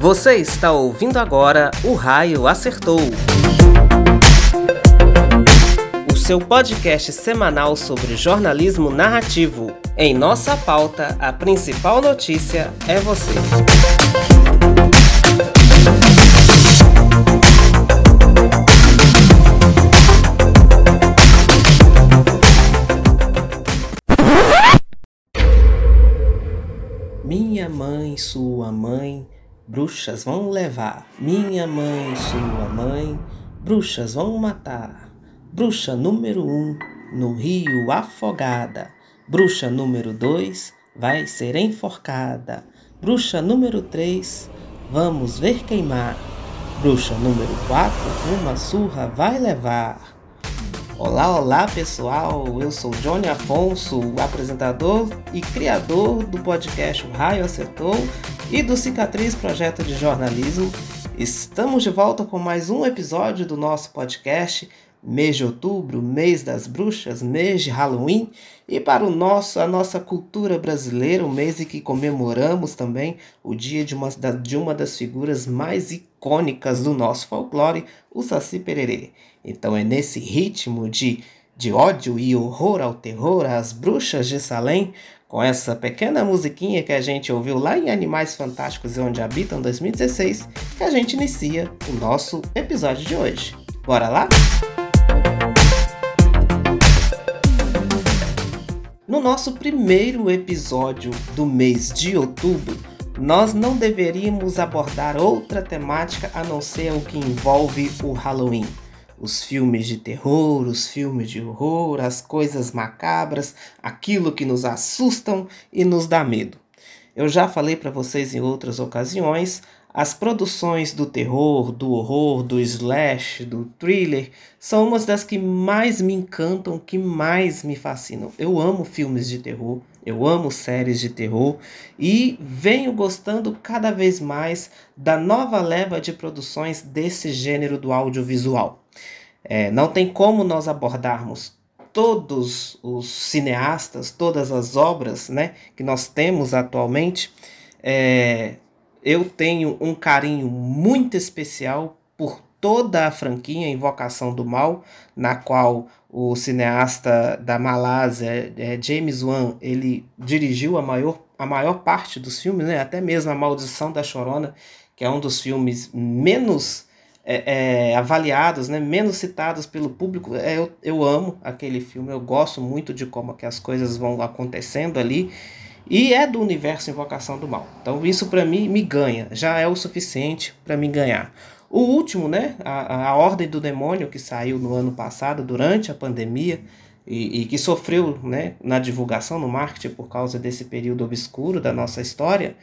Você está ouvindo agora O Raio Acertou. O seu podcast semanal sobre jornalismo narrativo. Em nossa pauta, a principal notícia é você. Minha mãe, sua mãe, bruxas vão levar. Minha mãe, sua mãe, bruxas vão matar. Bruxa número um, no rio afogada. Bruxa número dois, vai ser enforcada. Bruxa número três, vamos ver queimar. Bruxa número quatro, uma surra vai levar. Olá, olá pessoal, eu sou Johnny Afonso, apresentador e criador do podcast Raio Acertou e do Cicatriz Projeto de Jornalismo. Estamos de volta com mais um episódio do nosso podcast, mês de outubro, mês das bruxas, mês de Halloween, e para o nosso, a nossa cultura brasileira, o mês em que comemoramos também o dia de uma, de uma das figuras mais icônicas do nosso folclore, o Saci Pererê. Então é nesse ritmo de, de ódio e horror ao terror, às bruxas de Salem, com essa pequena musiquinha que a gente ouviu lá em Animais Fantásticos e Onde Habitam 2016, que a gente inicia o nosso episódio de hoje. Bora lá? No nosso primeiro episódio do mês de outubro, nós não deveríamos abordar outra temática a não ser o que envolve o Halloween os filmes de terror, os filmes de horror, as coisas macabras, aquilo que nos assustam e nos dá medo. Eu já falei para vocês em outras ocasiões, as produções do terror, do horror, do slash, do thriller são umas das que mais me encantam, que mais me fascinam. Eu amo filmes de terror, eu amo séries de terror e venho gostando cada vez mais da nova leva de produções desse gênero do audiovisual. É, não tem como nós abordarmos todos os cineastas, todas as obras né, que nós temos atualmente. É, eu tenho um carinho muito especial por toda a franquia Invocação do Mal, na qual o cineasta da Malásia, é, James Wan, ele dirigiu a maior, a maior parte dos filmes, né? até mesmo A Maldição da Chorona, que é um dos filmes menos é, é, avaliados, né, menos citados pelo público. É, eu, eu amo aquele filme, eu gosto muito de como que as coisas vão acontecendo ali. E é do universo Invocação do Mal. Então isso para mim me ganha, já é o suficiente para me ganhar. O último, né, a, a Ordem do Demônio, que saiu no ano passado, durante a pandemia, e, e, que sofreu né, na divulgação, no marketing, por causa desse período obscuro da nossa história,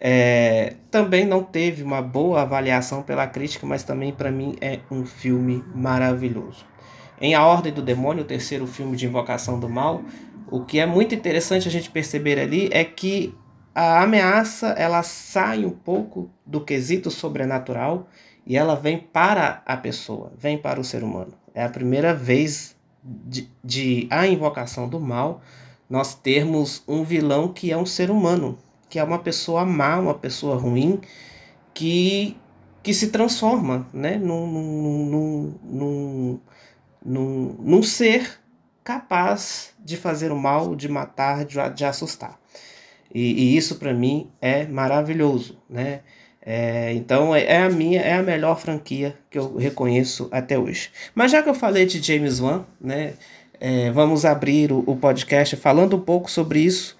é, também não teve uma boa avaliação pela crítica, mas também para mim é um filme maravilhoso. Em A Ordem do Demônio, o terceiro filme de Invocação do Mal, o que é muito interessante a gente perceber ali é que a ameaça ela sai um pouco do quesito sobrenatural e ela vem para a pessoa, vem para o ser humano. É a primeira vez de, de a invocação do mal nós termos um vilão que é um ser humano, que é uma pessoa má, uma pessoa ruim, que, que se transforma né, num, num, num, num, num ser capaz de fazer o mal, de matar, de, de assustar. E, e isso para mim é maravilhoso, né? É, então é, é a minha, é a melhor franquia que eu reconheço até hoje. Mas já que eu falei de James Wan, né? É, vamos abrir o, o podcast falando um pouco sobre isso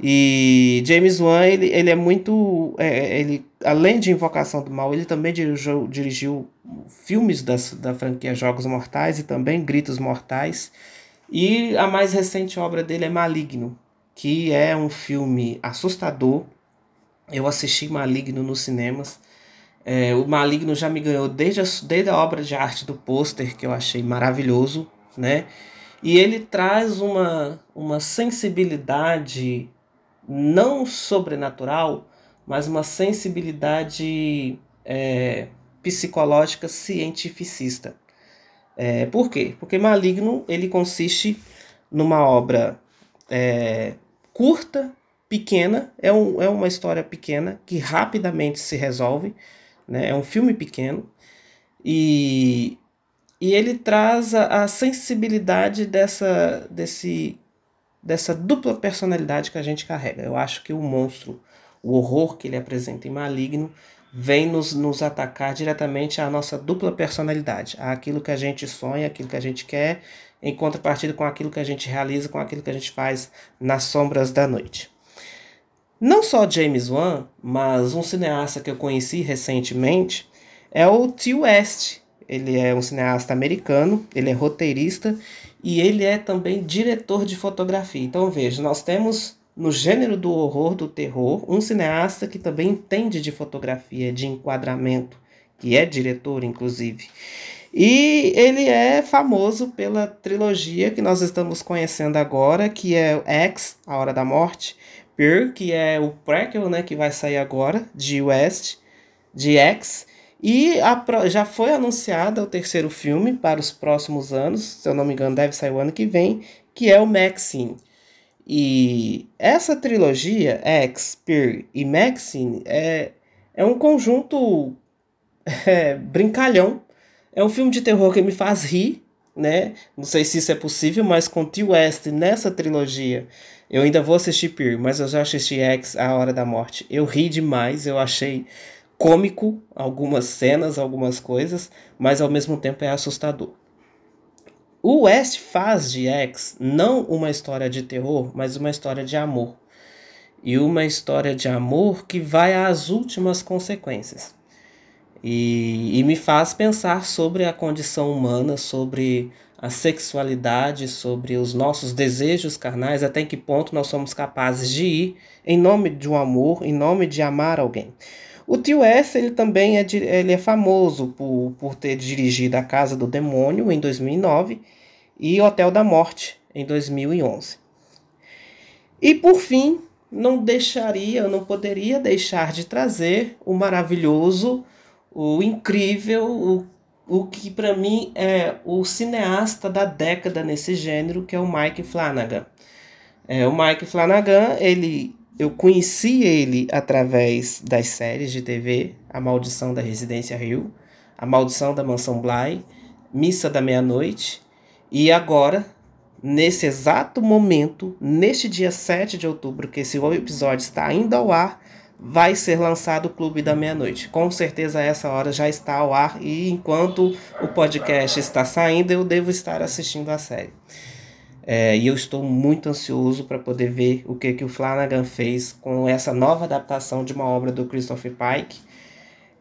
e James Wan, ele, ele é muito. É, ele, além de Invocação do Mal, ele também dirigiu, dirigiu filmes das, da franquia Jogos Mortais e também Gritos Mortais. E a mais recente obra dele é Maligno, que é um filme assustador. Eu assisti Maligno nos cinemas. É, o Maligno já me ganhou desde a, desde a obra de arte do pôster, que eu achei maravilhoso, né? E ele traz uma, uma sensibilidade não sobrenatural, mas uma sensibilidade é, psicológica cientificista. É, por quê? Porque Maligno ele consiste numa obra é, curta, pequena, é, um, é uma história pequena que rapidamente se resolve, né? É um filme pequeno e, e ele traz a, a sensibilidade dessa, desse, dessa dupla personalidade que a gente carrega. Eu acho que o monstro, o horror que ele apresenta em Maligno, vem nos, nos atacar diretamente à nossa dupla personalidade, àquilo que a gente sonha, aquilo que a gente quer, em contrapartida com aquilo que a gente realiza, com aquilo que a gente faz nas sombras da noite. Não só James Wan, mas um cineasta que eu conheci recentemente é o T. West. Ele é um cineasta americano, ele é roteirista e ele é também diretor de fotografia. Então veja, nós temos no gênero do horror, do terror, um cineasta que também entende de fotografia, de enquadramento, que é diretor, inclusive. E ele é famoso pela trilogia que nós estamos conhecendo agora, que é X, A Hora da Morte, Pearl, que é o prequel, né, que vai sair agora, de West, de X, e a, já foi anunciado o terceiro filme para os próximos anos, se eu não me engano deve sair o ano que vem, que é o Maxine. E essa trilogia, X, Peer e Maxine, é, é um conjunto é, brincalhão. É um filme de terror que me faz rir, né? Não sei se isso é possível, mas com T. West nessa trilogia, eu ainda vou assistir Peer, mas eu já assisti X, A Hora da Morte. Eu ri demais, eu achei cômico algumas cenas, algumas coisas, mas ao mesmo tempo é assustador. O West faz de X não uma história de terror, mas uma história de amor. E uma história de amor que vai às últimas consequências. E, e me faz pensar sobre a condição humana, sobre a sexualidade, sobre os nossos desejos carnais, até que ponto nós somos capazes de ir em nome de um amor, em nome de amar alguém. O tio S ele também é, ele é famoso por, por ter dirigido A Casa do Demônio em 2009 e Hotel da Morte em 2011. E por fim, não deixaria, não poderia deixar de trazer o maravilhoso, o incrível, o, o que para mim é o cineasta da década nesse gênero, que é o Mike Flanagan. É, o Mike Flanagan, ele eu conheci ele através das séries de TV A Maldição da Residência Rio, A Maldição da Mansão Bly, Missa da Meia-Noite e agora, nesse exato momento, neste dia 7 de outubro, que esse episódio está ainda ao ar, vai ser lançado o Clube da Meia-Noite. Com certeza essa hora já está ao ar e enquanto o podcast está saindo, eu devo estar assistindo a série. É, e eu estou muito ansioso para poder ver o que, que o Flanagan fez com essa nova adaptação de uma obra do Christopher Pike.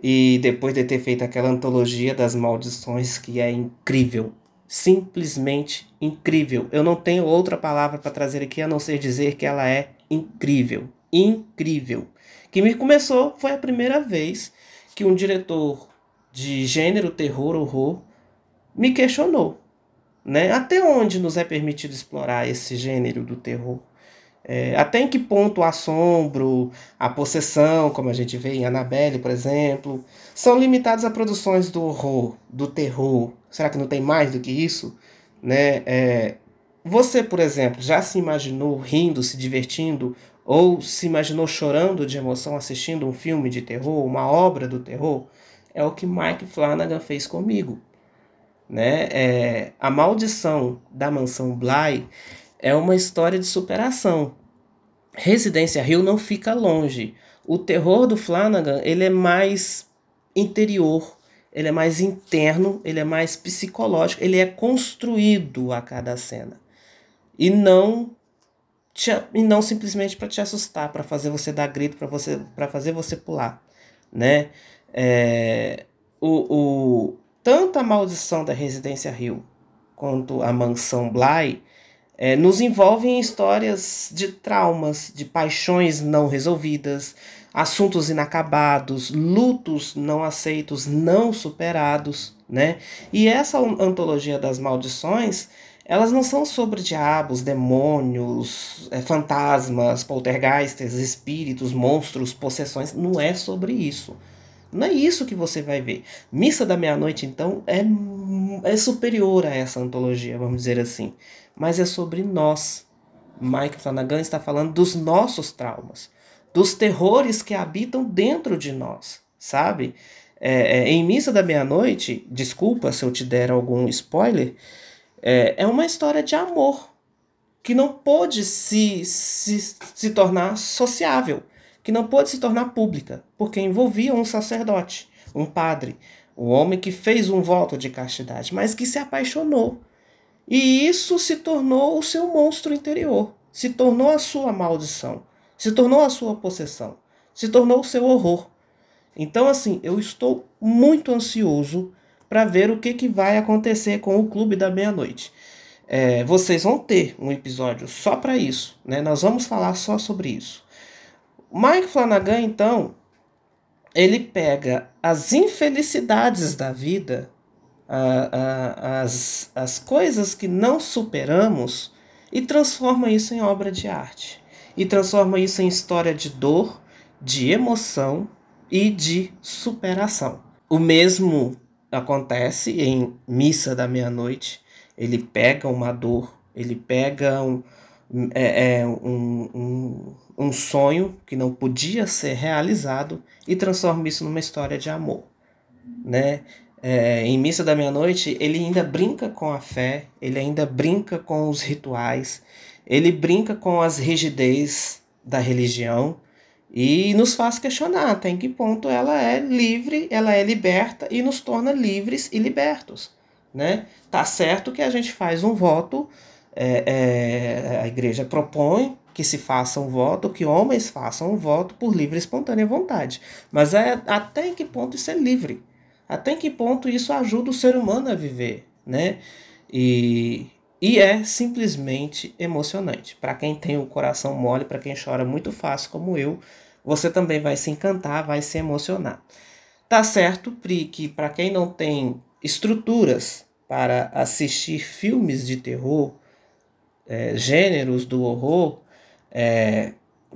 E depois de ter feito aquela antologia das maldições que é incrível, simplesmente incrível. Eu não tenho outra palavra para trazer aqui a não ser dizer que ela é incrível, incrível. Que me começou foi a primeira vez que um diretor de gênero terror horror me questionou né? Até onde nos é permitido explorar esse gênero do terror? É, até em que ponto o assombro, a possessão, como a gente vê em Annabelle, por exemplo, são limitados a produções do horror, do terror? Será que não tem mais do que isso? Né? É, você, por exemplo, já se imaginou rindo, se divertindo, ou se imaginou chorando de emoção assistindo um filme de terror, uma obra do terror? É o que Mike Flanagan fez comigo. Né? É, a maldição da mansão Bly é uma história de superação. Residência Rio não fica longe. O terror do Flanagan ele é mais interior, ele é mais interno, ele é mais psicológico, ele é construído a cada cena. E não te, e não simplesmente para te assustar, para fazer você dar grito, para você para fazer você pular, né? É, o, o, tanto a maldição da Residência Rio quanto a mansão Bly é, nos envolvem em histórias de traumas, de paixões não resolvidas, assuntos inacabados, lutos não aceitos, não superados, né? E essa antologia das maldições, elas não são sobre diabos, demônios, é, fantasmas, poltergeists, espíritos, monstros, possessões, não é sobre isso. Não é isso que você vai ver. Missa da Meia-Noite, então, é, é superior a essa antologia, vamos dizer assim. Mas é sobre nós. Mike Flanagan está falando dos nossos traumas, dos terrores que habitam dentro de nós, sabe? É, é, em Missa da Meia-Noite, desculpa se eu te der algum spoiler, é, é uma história de amor que não pôde se, se, se tornar sociável, que não pôde se tornar pública, porque envolvia um sacerdote, um padre, um homem que fez um voto de castidade, mas que se apaixonou. E isso se tornou o seu monstro interior, se tornou a sua maldição, se tornou a sua possessão, se tornou o seu horror. Então, assim, eu estou muito ansioso para ver o que, que vai acontecer com o Clube da Meia-Noite. É, vocês vão ter um episódio só para isso, né? Nós vamos falar só sobre isso. Mike Flanagan, então, ele pega as infelicidades da vida, a, a, as, as coisas que não superamos e transforma isso em obra de arte. E transforma isso em história de dor, de emoção e de superação. O mesmo acontece em Missa da Meia-Noite. Ele pega uma dor, ele pega um, é, é, um, um, um sonho que não podia ser realizado e transforma isso numa história de amor. Né? É, em Missa da Meia-Noite, ele ainda brinca com a fé, ele ainda brinca com os rituais, ele brinca com as rigidez da religião, e nos faz questionar até em que ponto ela é livre, ela é liberta e nos torna livres e libertos. Né? Tá certo que a gente faz um voto, é, é, a igreja propõe que se faça um voto, que homens façam um voto por livre e espontânea vontade. Mas é, até em que ponto isso é livre? Até em que ponto isso ajuda o ser humano a viver? Né? E, e é simplesmente emocionante. Para quem tem o coração mole, para quem chora muito fácil como eu, você também vai se encantar, vai se emocionar. Tá certo, Pri, que para quem não tem estruturas para assistir filmes de terror, é, gêneros do horror, é,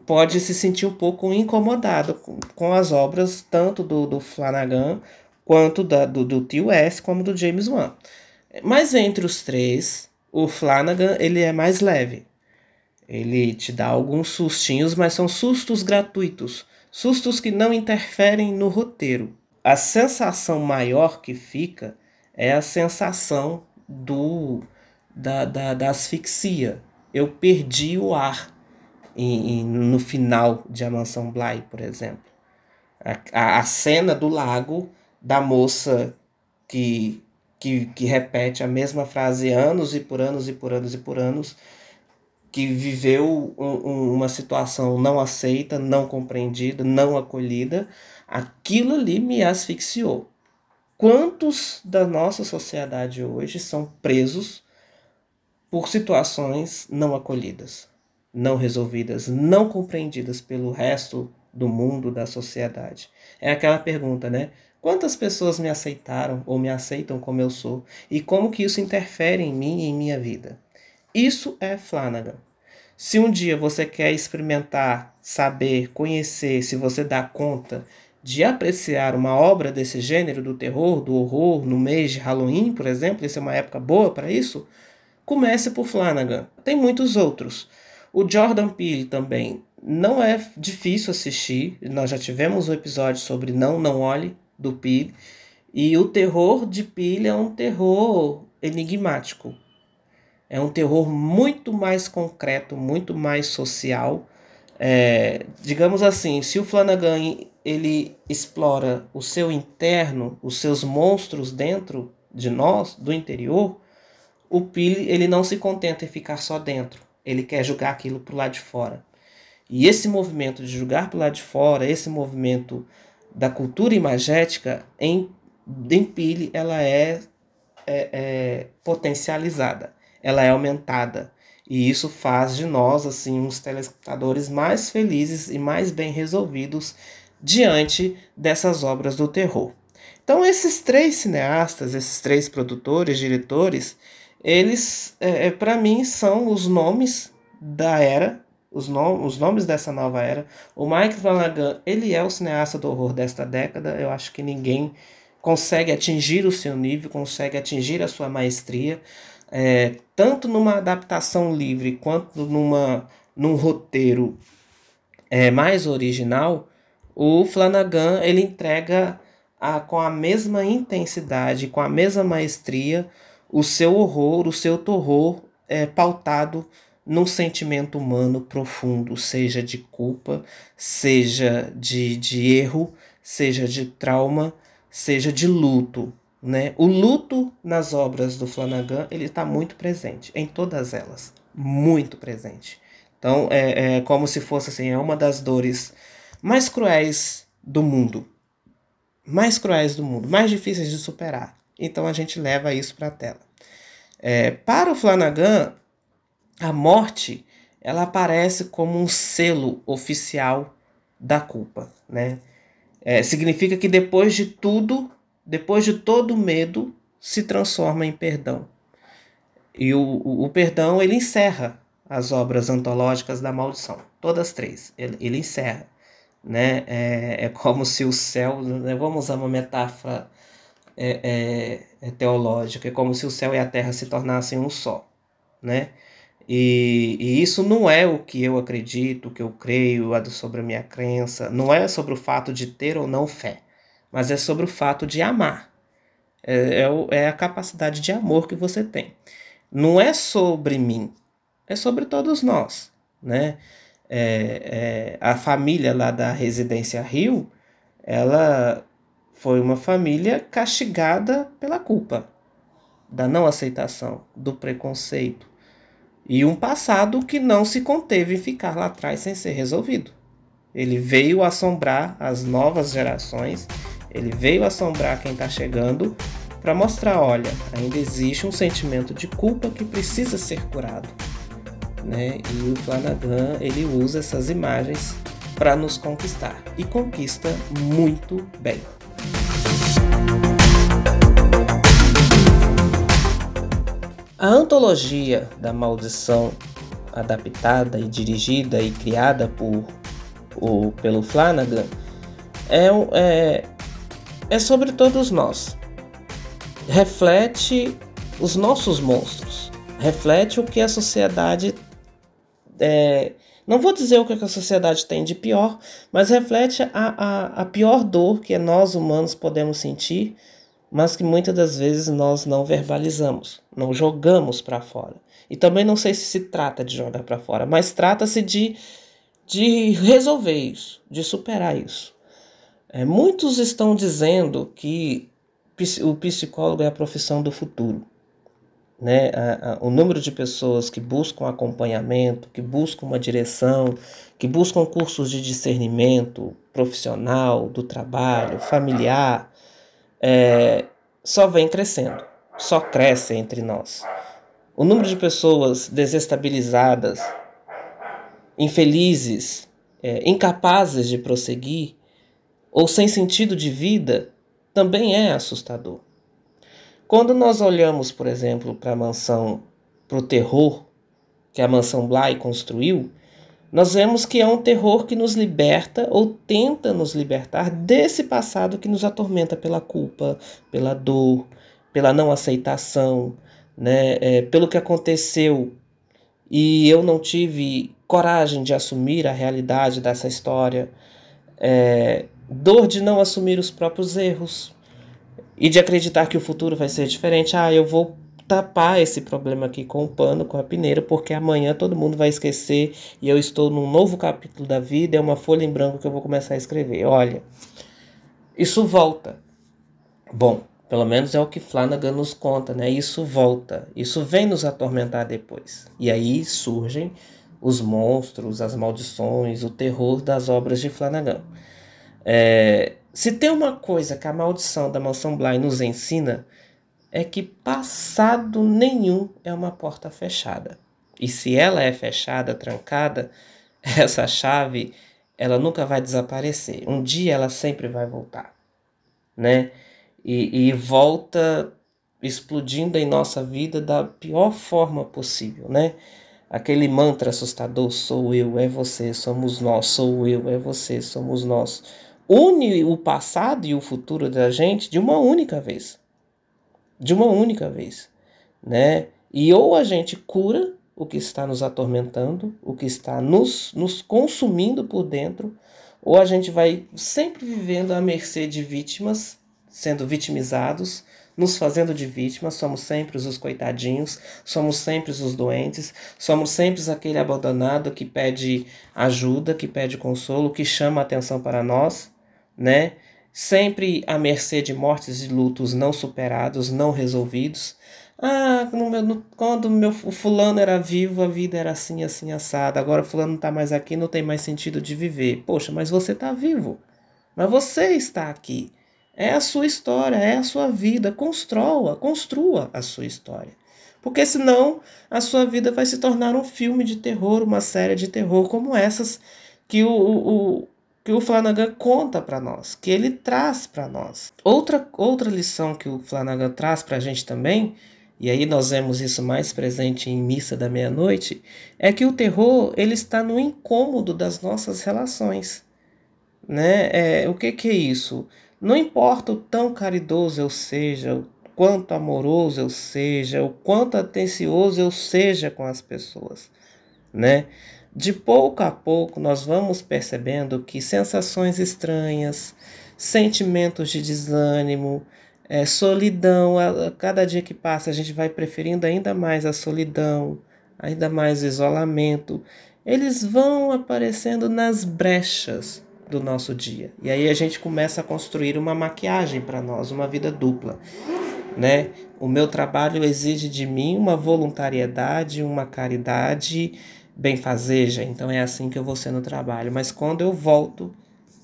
pode se sentir um pouco incomodado com, com as obras tanto do, do Flanagan quanto da, do, do T.U.S. como do James Wan. Mas entre os três, o Flanagan ele é mais leve. Ele te dá alguns sustinhos, mas são sustos gratuitos, sustos que não interferem no roteiro. A sensação maior que fica é a sensação do da, da, da asfixia. Eu perdi o ar em, em, no final de A Mansão Bly, por exemplo. A, a, cena do lago da moça que, que, que repete a mesma frase anos e por anos e por anos e por anos que viveu um, uma situação não aceita, não compreendida, não acolhida, aquilo ali me asfixiou. Quantos da nossa sociedade hoje são presos por situações não acolhidas, não resolvidas, não compreendidas pelo resto do mundo, da sociedade? É aquela pergunta, né? Quantas pessoas me aceitaram ou me aceitam como eu sou? E como que isso interfere em mim e em minha vida? Isso é Flanagan. Se um dia você quer experimentar, saber, conhecer, se você dá conta de apreciar uma obra desse gênero, do terror, do horror, no mês de Halloween, por exemplo, isso é uma época boa para isso, comece por Flanagan. Tem muitos outros. O Jordan Peele também não é difícil assistir. Nós já tivemos um episódio sobre Não, Não Olhe, do Peele. E o terror de Peele é um terror enigmático. É um terror muito mais concreto, muito mais social. É, digamos assim, se o Flanagan ele explora o seu interno, os seus monstros dentro de nós, do interior, o Pili ele não se contenta em ficar só dentro. Ele quer jogar aquilo para o lado de fora. E esse movimento de jogar para o lado de fora, esse movimento da cultura imagética, em, em Pili, ela é, é, é potencializada ela é aumentada. E isso faz de nós, assim, uns telespectadores mais felizes e mais bem resolvidos diante dessas obras do terror. Então, esses três cineastas, esses três produtores, diretores, eles, é, é para mim, são os nomes da era, os, nom os nomes dessa nova era. O Mike Flanagan, ele é o cineasta do horror desta década. Eu acho que ninguém consegue atingir o seu nível, consegue atingir a sua maestria. é, tanto numa adaptação livre quanto numa, num roteiro é, mais original, o Flanagan ele entrega a, com a mesma intensidade, com a mesma maestria, o seu horror, o seu terror é, pautado num sentimento humano profundo, seja de culpa, seja de, de erro, seja de trauma, seja de luto. Né? O luto nas obras do Flanagan ele está muito presente, em todas elas, muito presente. Então é, é como se fosse assim, é uma das dores mais cruéis do mundo, mais cruéis do mundo, mais difíceis de superar. Então a gente leva isso para a tela. É, para o Flanagan, a morte ela aparece como um selo oficial da culpa, né? É, significa que depois de tudo, depois de todo medo, se transforma em perdão. E o, o, o perdão ele encerra as obras antológicas da maldição, todas três. Ele, ele encerra, né? É, é como se o céu, né? vamos usar uma metáfora é, é, é teológica, é como se o céu e a terra se tornassem um só, né? E, e, isso não é o que eu acredito, o que eu creio, sobre a minha crença. Não é sobre o fato de ter ou não fé, mas é sobre o fato de amar. É, é, é a capacidade de amor que você tem. Não é sobre mim, é sobre todos nós. Né? É, é, a família lá da Residência Rio, ela foi uma família castigada pela culpa, da não aceitação, do preconceito e um passado que não se conteve em ficar lá atrás sem ser resolvido. Ele veio assombrar as novas gerações, ele veio assombrar quem está chegando para mostrar, olha, ainda existe um sentimento de culpa que precisa ser curado. Né? E o Flanagan ele usa essas imagens para nos conquistar e conquista muito bem. A antologia da maldição, adaptada e dirigida e criada por, o, pelo Flanagan, é, é, é sobre todos nós. Reflete os nossos monstros, reflete o que a sociedade. É, não vou dizer o que a sociedade tem de pior, mas reflete a, a, a pior dor que nós humanos podemos sentir mas que muitas das vezes nós não verbalizamos, não jogamos para fora. E também não sei se se trata de jogar para fora, mas trata-se de, de resolver isso, de superar isso. É, muitos estão dizendo que o psicólogo é a profissão do futuro. Né? A, a, o número de pessoas que buscam acompanhamento, que buscam uma direção, que buscam cursos de discernimento profissional, do trabalho, familiar, é, só vem crescendo, só cresce entre nós. O número de pessoas desestabilizadas, infelizes, é, incapazes de prosseguir ou sem sentido de vida também é assustador. Quando nós olhamos, por exemplo, para a mansão, para o terror que a mansão Bly construiu, nós vemos que é um terror que nos liberta ou tenta nos libertar desse passado que nos atormenta pela culpa, pela dor, pela não aceitação, né? É, pelo que aconteceu. E eu não tive coragem de assumir a realidade dessa história, é, dor de não assumir os próprios erros e de acreditar que o futuro vai ser diferente. Ah, eu vou tapar esse problema aqui com o pano, com a peneira, porque amanhã todo mundo vai esquecer e eu estou num novo capítulo da vida, é uma folha em branco que eu vou começar a escrever. Olha, isso volta. Bom, pelo menos é o que Flanagan nos conta, né? Isso volta, isso vem nos atormentar depois. E aí surgem os monstros, as maldições, o terror das obras de Flanagan. É, se tem uma coisa que a maldição da mansão Bly nos ensina, é que passado nenhum é uma porta fechada. E se ela é fechada, trancada, essa chave ela nunca vai desaparecer. Um dia ela sempre vai voltar, né? E, e volta explodindo em nossa vida da pior forma possível, né? Aquele mantra assustador: sou eu, é você, somos nós, sou eu, é você, somos nós. Une o passado e o futuro da gente de uma única vez. De uma única vez, né? E ou a gente cura o que está nos atormentando, o que está nos, nos consumindo por dentro, ou a gente vai sempre vivendo à mercê de vítimas, sendo vitimizados, nos fazendo de vítimas, somos sempre os coitadinhos, somos sempre os doentes, somos sempre aquele abandonado que pede ajuda, que pede consolo, que chama atenção para nós, né? Sempre à mercê de mortes e lutos não superados, não resolvidos. Ah, no meu, no, quando meu, o fulano era vivo, a vida era assim, assim, assada. Agora o fulano não está mais aqui, não tem mais sentido de viver. Poxa, mas você está vivo. Mas você está aqui. É a sua história, é a sua vida. Construa, construa a sua história. Porque senão a sua vida vai se tornar um filme de terror, uma série de terror como essas que o, o, que o Flanagan conta para nós, que ele traz para nós. Outra, outra lição que o Flanagan traz para a gente também, e aí nós vemos isso mais presente em Missa da Meia-Noite, é que o terror ele está no incômodo das nossas relações. Né? É, o que, que é isso? Não importa o tão caridoso eu seja, o quanto amoroso eu seja, o quanto atencioso eu seja com as pessoas, né? De pouco a pouco nós vamos percebendo que sensações estranhas, sentimentos de desânimo, é, solidão, a, a cada dia que passa a gente vai preferindo ainda mais a solidão, ainda mais o isolamento. Eles vão aparecendo nas brechas do nosso dia. E aí a gente começa a construir uma maquiagem para nós, uma vida dupla, né? O meu trabalho exige de mim uma voluntariedade, uma caridade benfazeja, então é assim que eu vou ser no trabalho. Mas quando eu volto,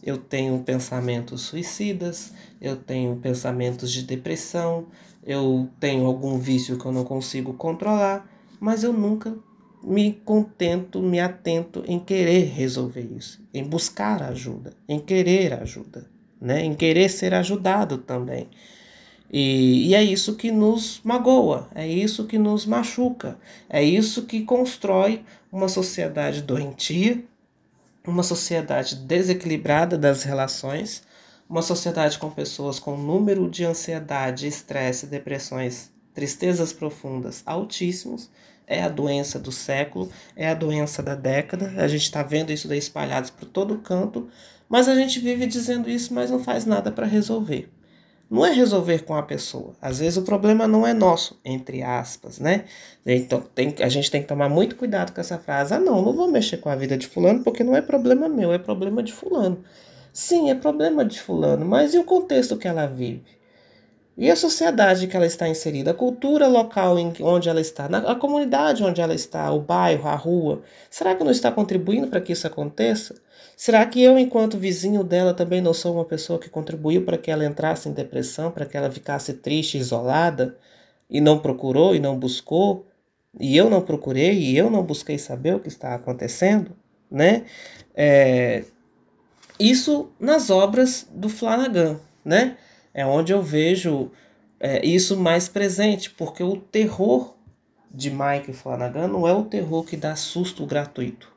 eu tenho pensamentos suicidas, eu tenho pensamentos de depressão, eu tenho algum vício que eu não consigo controlar, mas eu nunca me contento, me atento em querer resolver isso, em buscar ajuda, em querer ajuda, né? em querer ser ajudado também. E, e é isso que nos magoa, é isso que nos machuca, é isso que constrói uma sociedade doentia, uma sociedade desequilibrada das relações, uma sociedade com pessoas com número de ansiedade, estresse, depressões, tristezas profundas altíssimos é a doença do século, é a doença da década. A gente está vendo isso daí espalhados por todo canto, mas a gente vive dizendo isso, mas não faz nada para resolver. Não é resolver com a pessoa. Às vezes o problema não é nosso, entre aspas, né? Então tem, a gente tem que tomar muito cuidado com essa frase. Ah, não, não vou mexer com a vida de fulano porque não é problema meu, é problema de fulano. Sim, é problema de fulano, mas e o contexto que ela vive? E a sociedade que ela está inserida, a cultura local em onde ela está, a comunidade onde ela está, o bairro, a rua, será que não está contribuindo para que isso aconteça? Será que eu, enquanto vizinho dela, também não sou uma pessoa que contribuiu para que ela entrasse em depressão, para que ela ficasse triste, isolada, e não procurou e não buscou, e eu não procurei e eu não busquei saber o que está acontecendo, né? É, isso nas obras do Flanagan, né? é onde eu vejo é, isso mais presente, porque o terror de Mike Flanagan não é o terror que dá susto gratuito,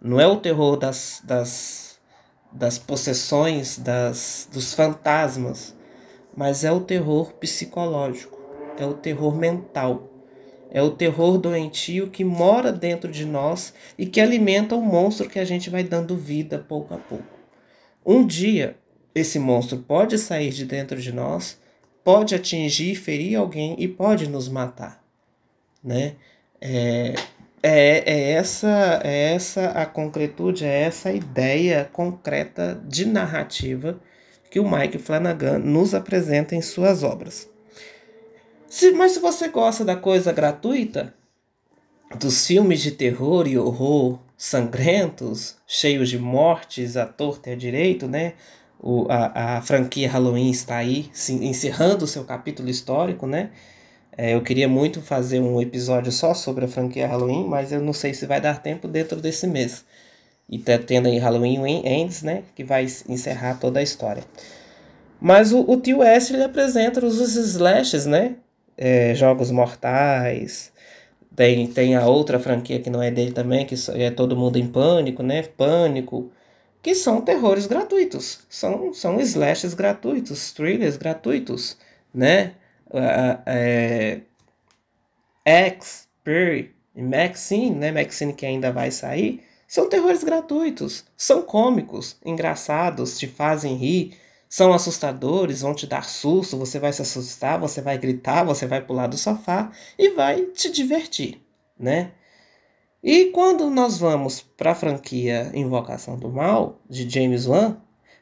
não é o terror das, das, das possessões, das, dos fantasmas, mas é o terror psicológico, é o terror mental. É o terror doentio que mora dentro de nós e que alimenta o monstro que a gente vai dando vida pouco a pouco. Um dia esse monstro pode sair de dentro de nós, pode atingir, ferir alguém e pode nos matar, né? É, é, é, essa, é essa a concretude, é essa a ideia concreta de narrativa que o Mike Flanagan nos apresenta em suas obras. Se, mas se você gosta da coisa gratuita, dos filmes de terror e horror sangrentos, cheios de mortes à torta e à direito, né? o, a, a franquia Halloween está aí se, encerrando o seu capítulo histórico, né? É, eu queria muito fazer um episódio só sobre a franquia Halloween, mas eu não sei se vai dar tempo dentro desse mês. E tá tendo aí Halloween Ends, né? Que vai encerrar toda a história. Mas o, o tio S ele apresenta os, os slashes, né? É, jogos mortais. Tem, tem a outra franquia que não é dele também, que é Todo Mundo em Pânico, né? Pânico que são terrores gratuitos, são, são slashes gratuitos, thrillers gratuitos, né? É, X, Perry e Maxine, né? Maxine que ainda vai sair, são terrores gratuitos, são cômicos, engraçados, te fazem rir, são assustadores, vão te dar susto, você vai se assustar, você vai gritar, você vai pular do sofá e vai te divertir, né? E quando nós vamos para a franquia Invocação do Mal, de James Wan,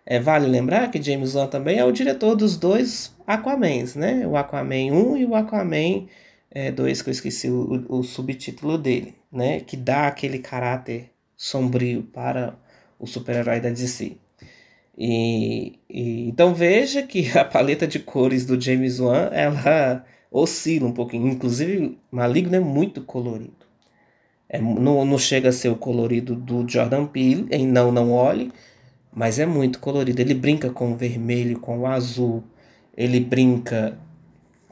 é, vale lembrar que James Wan também é o diretor dos dois Aquamans, né? O Aquaman 1 e o Aquaman é, 2, que eu esqueci o, o subtítulo dele, né? Que dá aquele caráter sombrio para o super-herói da DC. E, e, então veja que a paleta de cores do James Wan ela oscila um pouquinho. Inclusive, Maligno é muito colorido. É, não, não chega a ser o colorido do Jordan Peele em Não Não Olhe, mas é muito colorido. Ele brinca com o vermelho, com o azul, ele brinca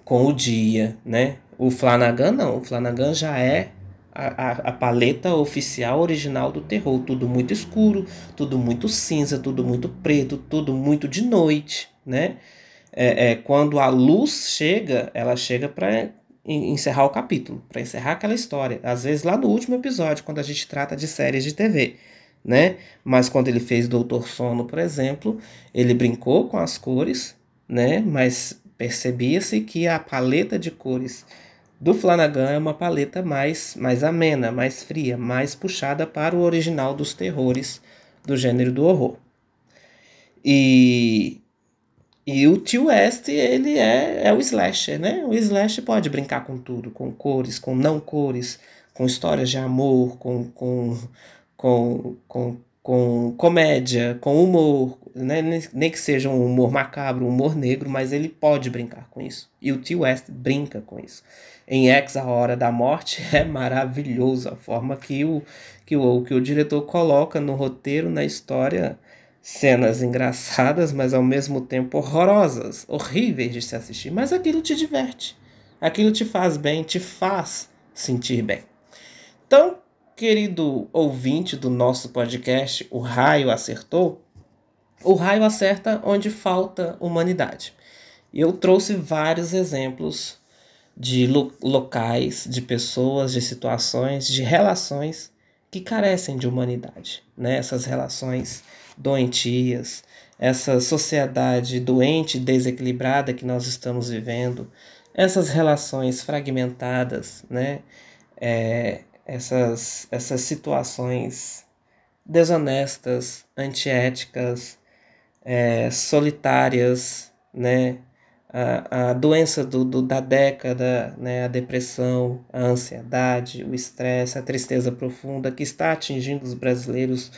com o dia, né? O Flanagan não, o Flanagan já é a, a, a, paleta oficial original do terror. Tudo muito escuro, tudo muito cinza, tudo muito preto, tudo muito de noite, né? É, é quando a luz chega, ela chega para encerrar o capítulo, para encerrar aquela história. Às vezes lá no último episódio, quando a gente trata de séries de TV, né? Mas quando ele fez Doutor Sono, por exemplo, ele brincou com as cores, né? Mas percebia-se que a paleta de cores do Flanagan é uma paleta mais, mais amena, mais fria, mais puxada para o original dos terrores do gênero do horror. E, e o Tio West, ele é, é o slasher, né? O slasher pode brincar com tudo, com cores, com não cores, com histórias de amor, com, com, com, com, com comédia, com humor, né? nem que seja um humor macabro, um humor negro, mas ele pode brincar com isso. E o T. West brinca com isso em X, A Hora da Morte, é maravilhoso a forma que o, que o, que o diretor coloca no roteiro, na história, cenas engraçadas, mas ao mesmo tempo horrorosas, horríveis de se assistir. Mas aquilo te diverte, aquilo te faz bem, te faz sentir bem. Então, querido ouvinte do nosso podcast, O Raio Acertou, o raio acerta onde falta humanidade. Eu trouxe vários exemplos de lo locais, de pessoas, de situações, de relações que carecem de humanidade, né? Essas relações doentias, essa sociedade doente desequilibrada que nós estamos vivendo, essas relações fragmentadas, né? É, essas, essas situações desonestas, antiéticas, é, solitárias, né? a, a doença do, do, da década, né, a depressão, a ansiedade, o estresse, a tristeza profunda que está atingindo os brasileiros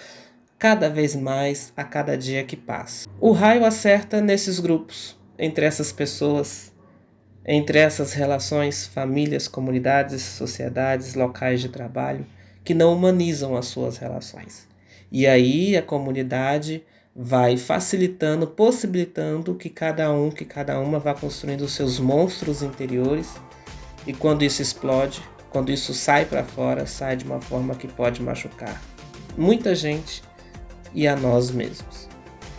cada vez mais a cada dia que passa. O raio acerta nesses grupos, entre essas pessoas, entre essas relações, famílias, comunidades, sociedades, locais de trabalho que não humanizam as suas relações. E aí a comunidade vai facilitando, possibilitando que cada um, que cada uma vá construindo os seus monstros interiores. E quando isso explode, quando isso sai para fora, sai de uma forma que pode machucar muita gente e a nós mesmos.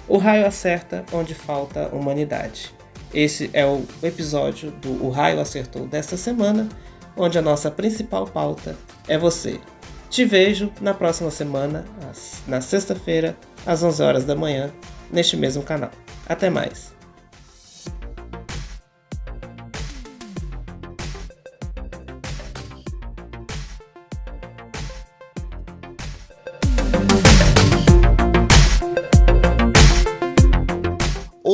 O raio acerta onde falta humanidade. Esse é o episódio do O Raio Acertou desta semana, onde a nossa principal pauta é você. Te vejo na próxima semana, na sexta-feira, às 11 horas da manhã, neste mesmo canal. Até mais!